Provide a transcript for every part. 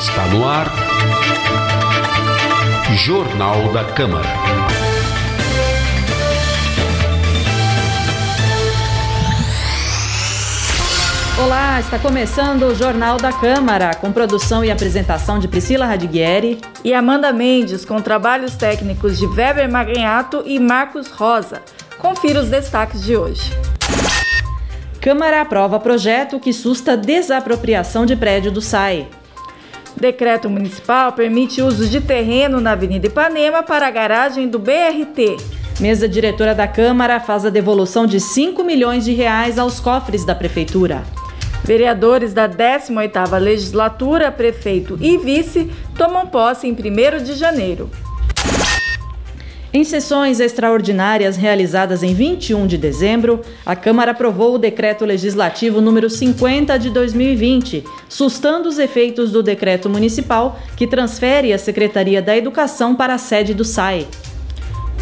Está no ar. Jornal da Câmara. Olá, está começando o Jornal da Câmara, com produção e apresentação de Priscila Radiguieri e Amanda Mendes, com trabalhos técnicos de Weber Maganhato e Marcos Rosa. Confira os destaques de hoje. Câmara aprova projeto que susta desapropriação de prédio do SAI. Decreto municipal permite uso de terreno na Avenida Ipanema para a garagem do BRT. Mesa diretora da Câmara faz a devolução de 5 milhões de reais aos cofres da prefeitura. Vereadores da 18ª legislatura, prefeito e vice, tomam posse em 1 de janeiro. Em sessões extraordinárias realizadas em 21 de dezembro, a Câmara aprovou o decreto legislativo número 50 de 2020, sustando os efeitos do decreto municipal que transfere a Secretaria da Educação para a sede do SAI.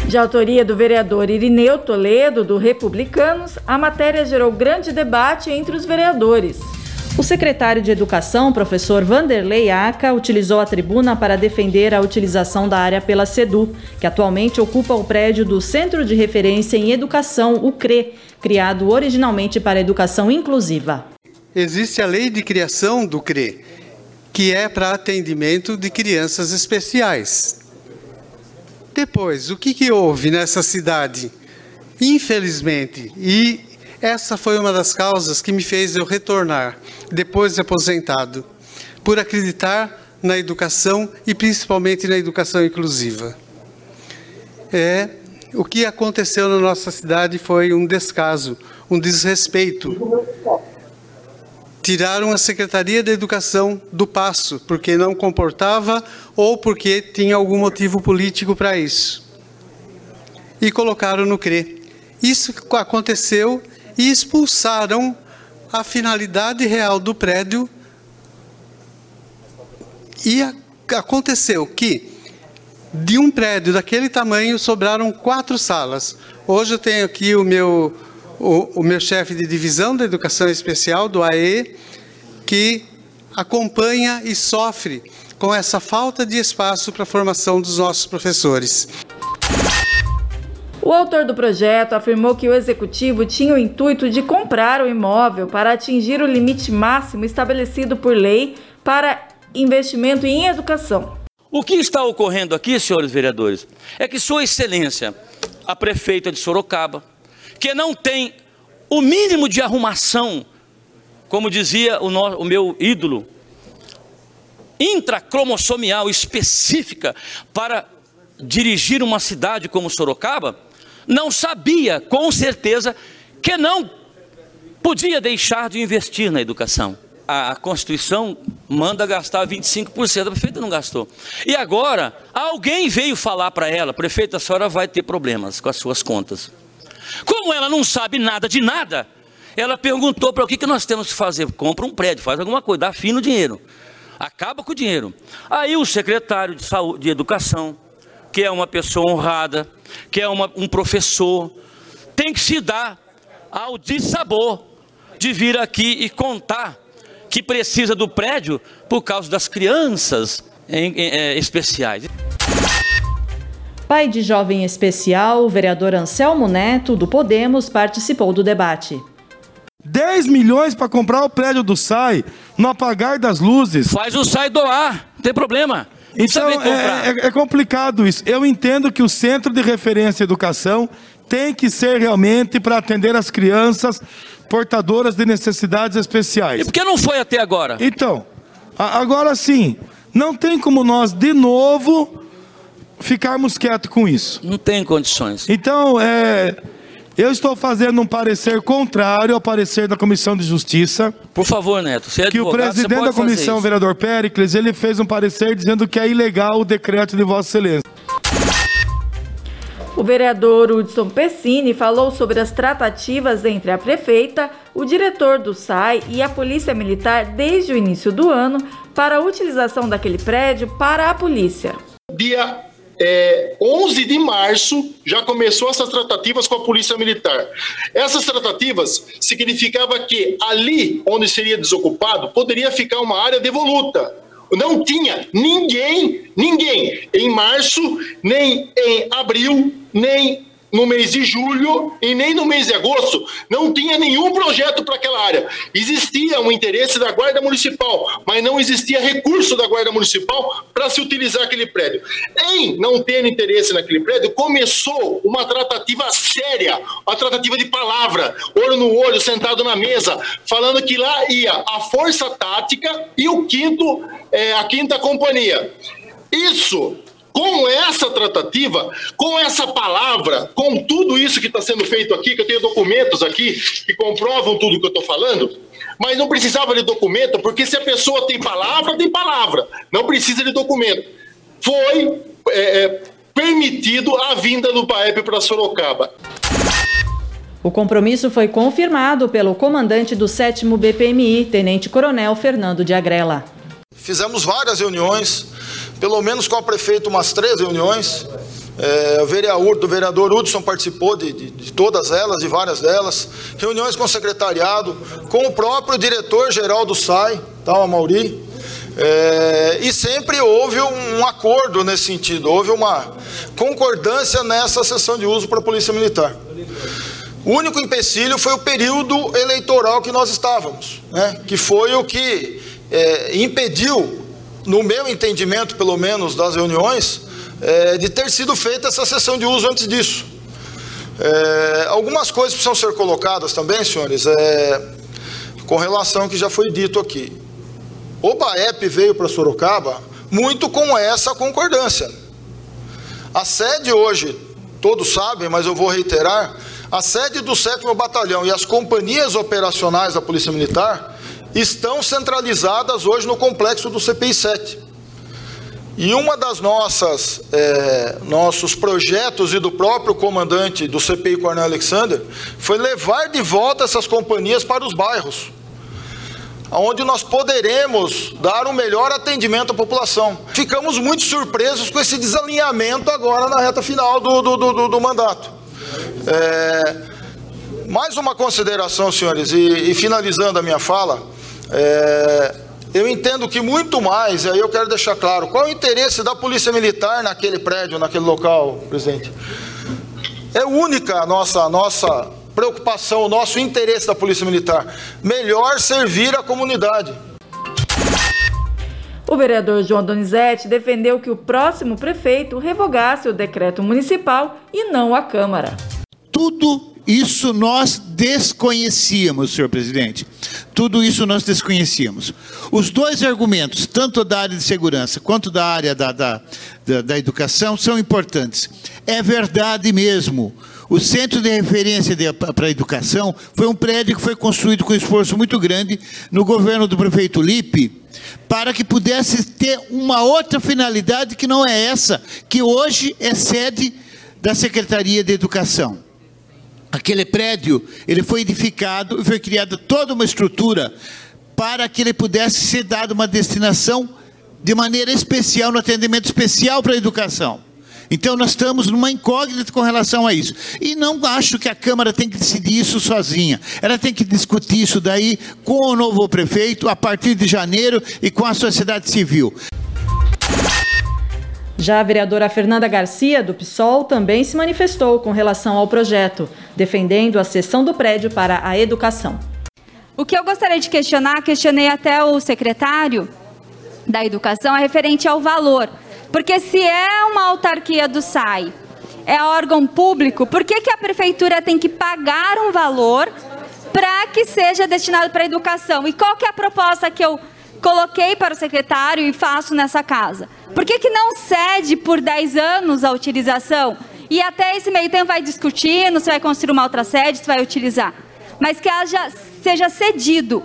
De autoria do vereador Irineu Toledo, do Republicanos, a matéria gerou grande debate entre os vereadores. O secretário de Educação, professor Vanderlei Aca, utilizou a tribuna para defender a utilização da área pela SEDU, que atualmente ocupa o prédio do Centro de Referência em Educação, o CRE, criado originalmente para educação inclusiva. Existe a lei de criação do CRE, que é para atendimento de crianças especiais. Depois, o que, que houve nessa cidade? Infelizmente, e essa foi uma das causas que me fez eu retornar, depois de aposentado, por acreditar na educação e principalmente na educação inclusiva. É, o que aconteceu na nossa cidade foi um descaso, um desrespeito. Tiraram a Secretaria da Educação do passo, porque não comportava ou porque tinha algum motivo político para isso. E colocaram no CRE. Isso aconteceu e expulsaram a finalidade real do prédio. E aconteceu que de um prédio daquele tamanho sobraram quatro salas. Hoje eu tenho aqui o meu o, o meu chefe de divisão da educação especial do AE que acompanha e sofre com essa falta de espaço para a formação dos nossos professores. O autor do projeto afirmou que o executivo tinha o intuito de comprar o imóvel para atingir o limite máximo estabelecido por lei para investimento em educação. O que está ocorrendo aqui, senhores vereadores, é que Sua Excelência, a prefeita de Sorocaba, que não tem o mínimo de arrumação, como dizia o, no, o meu ídolo, intracromossomial específica para dirigir uma cidade como Sorocaba, não sabia com certeza que não podia deixar de investir na educação. A Constituição manda gastar 25%, a prefeita não gastou. E agora, alguém veio falar para ela, prefeita, a senhora vai ter problemas com as suas contas. Como ela não sabe nada de nada, ela perguntou para o que, que nós temos que fazer. Compra um prédio, faz alguma coisa, dá fim no dinheiro. Acaba com o dinheiro. Aí o secretário de, saúde, de educação, que é uma pessoa honrada, que é uma, um professor, tem que se dar ao dissabor de vir aqui e contar que precisa do prédio por causa das crianças em, em, é, especiais. Pai de jovem especial, o vereador Anselmo Neto, do Podemos, participou do debate. 10 milhões para comprar o prédio do SAI, no apagar das luzes. Faz o SAI doar, não tem problema. Então é, é, é, complicado isso. Eu entendo que o Centro de Referência Educação tem que ser realmente para atender as crianças portadoras de necessidades especiais. E por que não foi até agora? Então, agora sim, não tem como nós de novo ficarmos quietos com isso. Não tem condições. Então, é, eu estou fazendo um parecer contrário ao parecer da Comissão de Justiça. Por favor, Neto, você é Que o presidente da comissão, vereador Pericles, ele fez um parecer dizendo que é ilegal o decreto de Vossa Excelência. O vereador Hudson Pessini falou sobre as tratativas entre a prefeita, o diretor do SAI e a Polícia Militar desde o início do ano para a utilização daquele prédio para a polícia. Dia é, 11 de março já começou essas tratativas com a Polícia Militar. Essas tratativas significava que ali onde seria desocupado poderia ficar uma área devoluta, não tinha ninguém, ninguém em março, nem em abril, nem no mês de julho e nem no mês de agosto não tinha nenhum projeto para aquela área. Existia um interesse da Guarda Municipal, mas não existia recurso da Guarda Municipal para se utilizar aquele prédio. Em não ter interesse naquele prédio, começou uma tratativa séria, uma tratativa de palavra, olho no olho, sentado na mesa, falando que lá ia a Força Tática e o quinto, é, a quinta companhia. Isso com essa tratativa, com essa palavra, com tudo isso que está sendo feito aqui, que eu tenho documentos aqui que comprovam tudo que eu estou falando, mas não precisava de documento, porque se a pessoa tem palavra, tem palavra, não precisa de documento. Foi é, é, permitido a vinda do PAEP para Sorocaba. O compromisso foi confirmado pelo comandante do 7 BPMI, Tenente Coronel Fernando de Agrela. Fizemos várias reuniões pelo menos com o prefeito, umas três reuniões. É, o, vereador, o vereador Hudson participou de, de, de, todas elas, de várias delas. Reuniões com o secretariado, com o próprio diretor-geral do SAI, tá, o Mauri. É, e sempre houve um, um acordo nesse sentido, houve uma concordância nessa sessão de uso para a Polícia Militar. O único empecilho foi o período eleitoral que nós estávamos, né, que foi o que é, impediu no meu entendimento, pelo menos, das reuniões, é, de ter sido feita essa sessão de uso antes disso. É, algumas coisas precisam ser colocadas também, senhores, é, com relação ao que já foi dito aqui. O BAEP veio para Sorocaba muito com essa concordância. A sede hoje, todos sabem, mas eu vou reiterar, a sede do 7 Batalhão e as companhias operacionais da Polícia Militar estão centralizadas hoje no complexo do CPI 7. E uma das nossas é, nossos projetos e do próprio comandante do CPI Coronel Alexander foi levar de volta essas companhias para os bairros, onde nós poderemos dar um melhor atendimento à população. Ficamos muito surpresos com esse desalinhamento agora na reta final do, do, do, do mandato. É, mais uma consideração, senhores, e, e finalizando a minha fala. É, eu entendo que muito mais, e aí eu quero deixar claro, qual é o interesse da Polícia Militar naquele prédio, naquele local, presidente? É única a nossa, a nossa preocupação, o nosso interesse da Polícia Militar. Melhor servir a comunidade. O vereador João Donizete defendeu que o próximo prefeito revogasse o decreto municipal e não a Câmara. Tudo isso nós desconhecíamos, senhor presidente. Tudo isso nós desconhecíamos. Os dois argumentos, tanto da área de segurança quanto da área da, da, da, da educação, são importantes. É verdade mesmo. O Centro de Referência para a Educação foi um prédio que foi construído com esforço muito grande no governo do prefeito Lipe, para que pudesse ter uma outra finalidade que não é essa, que hoje é sede da Secretaria de Educação. Aquele prédio, ele foi edificado e foi criada toda uma estrutura para que ele pudesse ser dado uma destinação de maneira especial, no atendimento especial para a educação. Então nós estamos numa incógnita com relação a isso. E não acho que a Câmara tem que decidir isso sozinha. Ela tem que discutir isso daí com o novo prefeito a partir de janeiro e com a sociedade civil. Já a vereadora Fernanda Garcia, do PSOL, também se manifestou com relação ao projeto, defendendo a cessão do prédio para a educação. O que eu gostaria de questionar, questionei até o secretário da Educação, é referente ao valor. Porque se é uma autarquia do SAI, é órgão público, por que, que a prefeitura tem que pagar um valor para que seja destinado para a educação? E qual que é a proposta que eu coloquei para o secretário e faço nessa casa? Por que, que não cede por 10 anos a utilização? E até esse meio tempo vai discutindo se vai construir uma outra sede, se vai utilizar. Mas que haja, seja cedido.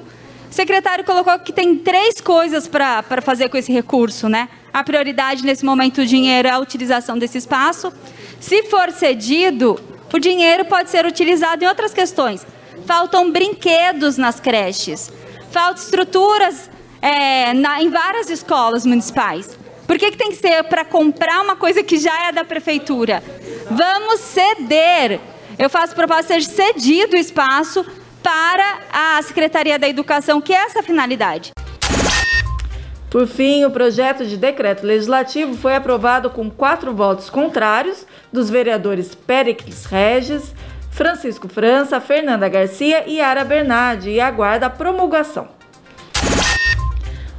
O secretário colocou que tem três coisas para fazer com esse recurso, né? A prioridade nesse momento do dinheiro é a utilização desse espaço. Se for cedido, o dinheiro pode ser utilizado em outras questões. Faltam brinquedos nas creches, faltam estruturas é, na, em várias escolas municipais. Por que, que tem que ser para comprar uma coisa que já é da prefeitura? Vamos ceder. Eu faço proposta de ser cedido o espaço para a Secretaria da Educação, que é essa finalidade. Por fim, o projeto de decreto legislativo foi aprovado com quatro votos contrários dos vereadores Péricles Regis, Francisco França, Fernanda Garcia e Ara Bernardi e aguarda a promulgação.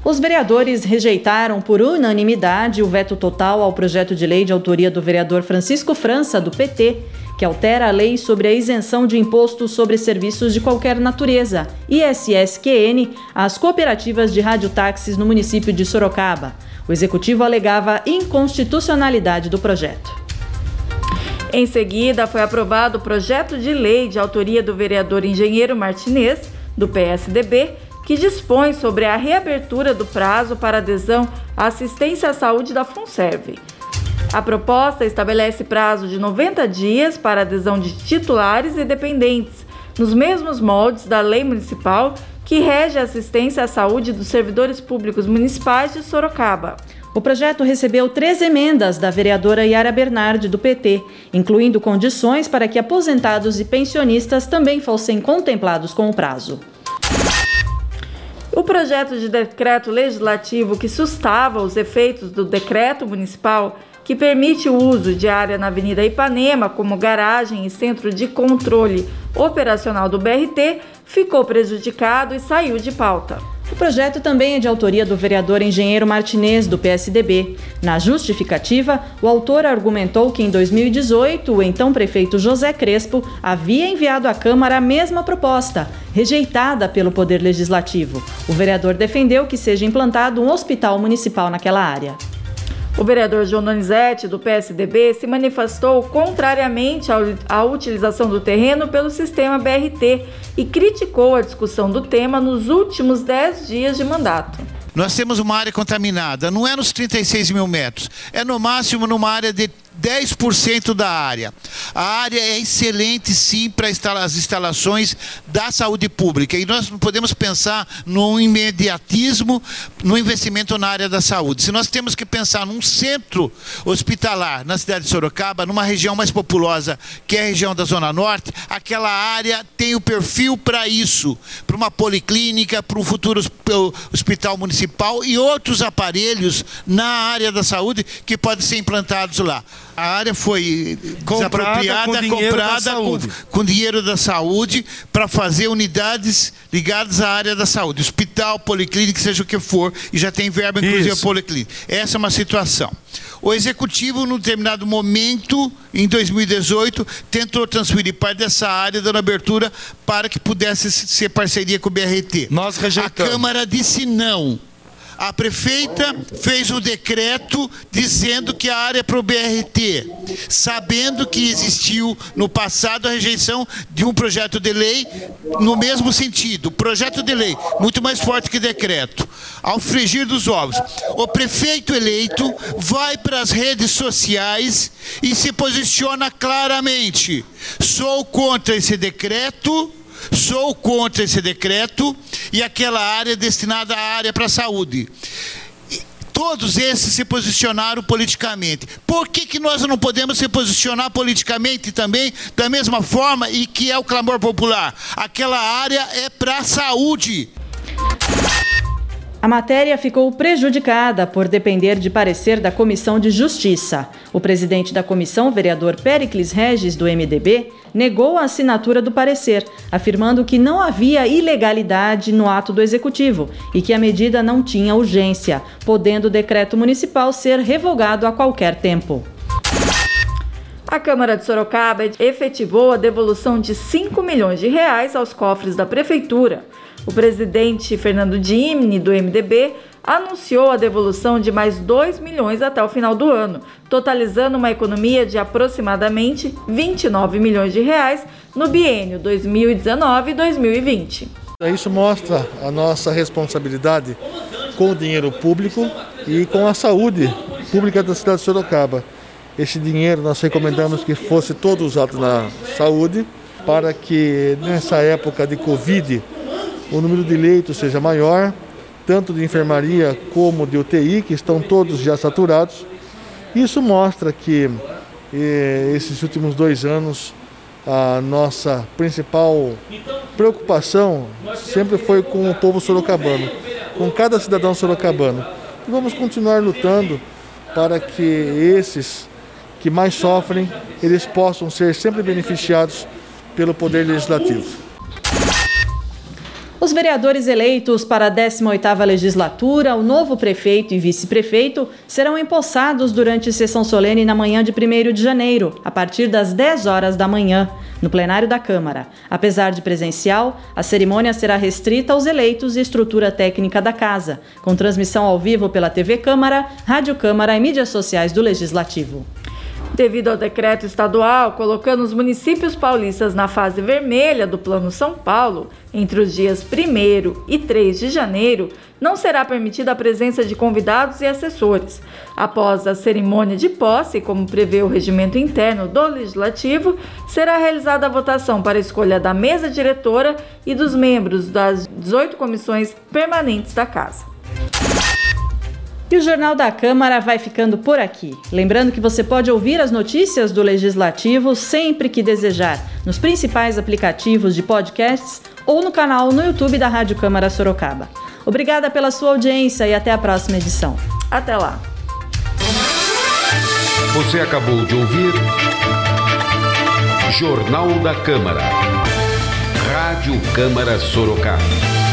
Os vereadores rejeitaram por unanimidade o veto total ao projeto de lei de autoria do vereador Francisco França, do PT, que altera a lei sobre a isenção de imposto sobre serviços de qualquer natureza, ISSQN, às cooperativas de radiotáxis no município de Sorocaba. O executivo alegava inconstitucionalidade do projeto. Em seguida, foi aprovado o projeto de lei de autoria do vereador engenheiro Martinez, do PSDB, que dispõe sobre a reabertura do prazo para adesão à assistência à saúde da FUNSERV. A proposta estabelece prazo de 90 dias para adesão de titulares e dependentes, nos mesmos moldes da lei municipal que rege a assistência à saúde dos servidores públicos municipais de Sorocaba. O projeto recebeu três emendas da vereadora Yara Bernardi, do PT, incluindo condições para que aposentados e pensionistas também fossem contemplados com o prazo. O projeto de decreto legislativo que sustava os efeitos do decreto municipal que permite o uso de área na Avenida Ipanema como garagem e centro de controle operacional do BRT, ficou prejudicado e saiu de pauta. O projeto também é de autoria do vereador engenheiro Martinez, do PSDB. Na justificativa, o autor argumentou que em 2018 o então prefeito José Crespo havia enviado à Câmara a mesma proposta, rejeitada pelo Poder Legislativo. O vereador defendeu que seja implantado um hospital municipal naquela área. O vereador João Donizete, do PSDB, se manifestou contrariamente à utilização do terreno pelo sistema BRT e criticou a discussão do tema nos últimos 10 dias de mandato. Nós temos uma área contaminada, não é nos 36 mil metros, é no máximo numa área de 10% da área. A área é excelente, sim, para as instalações da saúde pública. E nós não podemos pensar no imediatismo, no investimento na área da saúde. Se nós temos que pensar num centro hospitalar na cidade de Sorocaba, numa região mais populosa, que é a região da Zona Norte, aquela área tem o perfil para isso, para uma policlínica, para um futuro hospital municipal e outros aparelhos na área da saúde que podem ser implantados lá. A área foi desapropriada, com comprada com, com, dinheiro da saúde para fazer unidades ligadas à área da saúde, hospital, policlínica, seja o que for, e já tem verba inclusive a policlínica. Essa é uma situação. O executivo, num determinado momento, em 2018, tentou transferir parte dessa área, dando abertura para que pudesse ser parceria com o BRT. Nós rejeitamos. A Câmara disse não a prefeita fez um decreto dizendo que a área é para o BRT, sabendo que existiu no passado a rejeição de um projeto de lei no mesmo sentido. Projeto de lei, muito mais forte que decreto. Ao frigir dos ovos, o prefeito eleito vai para as redes sociais e se posiciona claramente. Sou contra esse decreto Sou contra esse decreto e aquela área destinada à área para a saúde. Todos esses se posicionaram politicamente. Por que, que nós não podemos se posicionar politicamente também da mesma forma e que é o clamor popular? Aquela área é para a saúde. A matéria ficou prejudicada por depender de parecer da Comissão de Justiça. O presidente da comissão, vereador Pericles Regis, do MDB, negou a assinatura do parecer, afirmando que não havia ilegalidade no ato do executivo e que a medida não tinha urgência, podendo o decreto municipal ser revogado a qualquer tempo. A Câmara de Sorocaba efetivou a devolução de 5 milhões de reais aos cofres da prefeitura. O presidente Fernando Dimini, do MDB, anunciou a devolução de mais 2 milhões até o final do ano, totalizando uma economia de aproximadamente 29 milhões de reais no biênio 2019-2020. Isso mostra a nossa responsabilidade com o dinheiro público e com a saúde pública da cidade de Sorocaba. Este dinheiro nós recomendamos que fosse todo usado na saúde para que nessa época de Covid o número de leitos seja maior, tanto de enfermaria como de UTI, que estão todos já saturados. Isso mostra que eh, esses últimos dois anos a nossa principal preocupação sempre foi com o povo sorocabano, com cada cidadão sorocabano. e vamos continuar lutando para que esses que mais sofrem, eles possam ser sempre beneficiados pelo Poder Legislativo. Os vereadores eleitos para a 18ª legislatura, o novo prefeito e vice-prefeito serão empossados durante sessão solene na manhã de 1 de janeiro, a partir das 10 horas da manhã, no plenário da Câmara. Apesar de presencial, a cerimônia será restrita aos eleitos e estrutura técnica da casa, com transmissão ao vivo pela TV Câmara, Rádio Câmara e mídias sociais do Legislativo. Devido ao decreto estadual colocando os municípios paulistas na fase vermelha do Plano São Paulo, entre os dias 1 e 3 de janeiro, não será permitida a presença de convidados e assessores. Após a cerimônia de posse, como prevê o regimento interno do Legislativo, será realizada a votação para a escolha da mesa diretora e dos membros das 18 comissões permanentes da Casa. E o Jornal da Câmara vai ficando por aqui. Lembrando que você pode ouvir as notícias do Legislativo sempre que desejar, nos principais aplicativos de podcasts ou no canal no YouTube da Rádio Câmara Sorocaba. Obrigada pela sua audiência e até a próxima edição. Até lá. Você acabou de ouvir Jornal da Câmara. Rádio Câmara Sorocaba.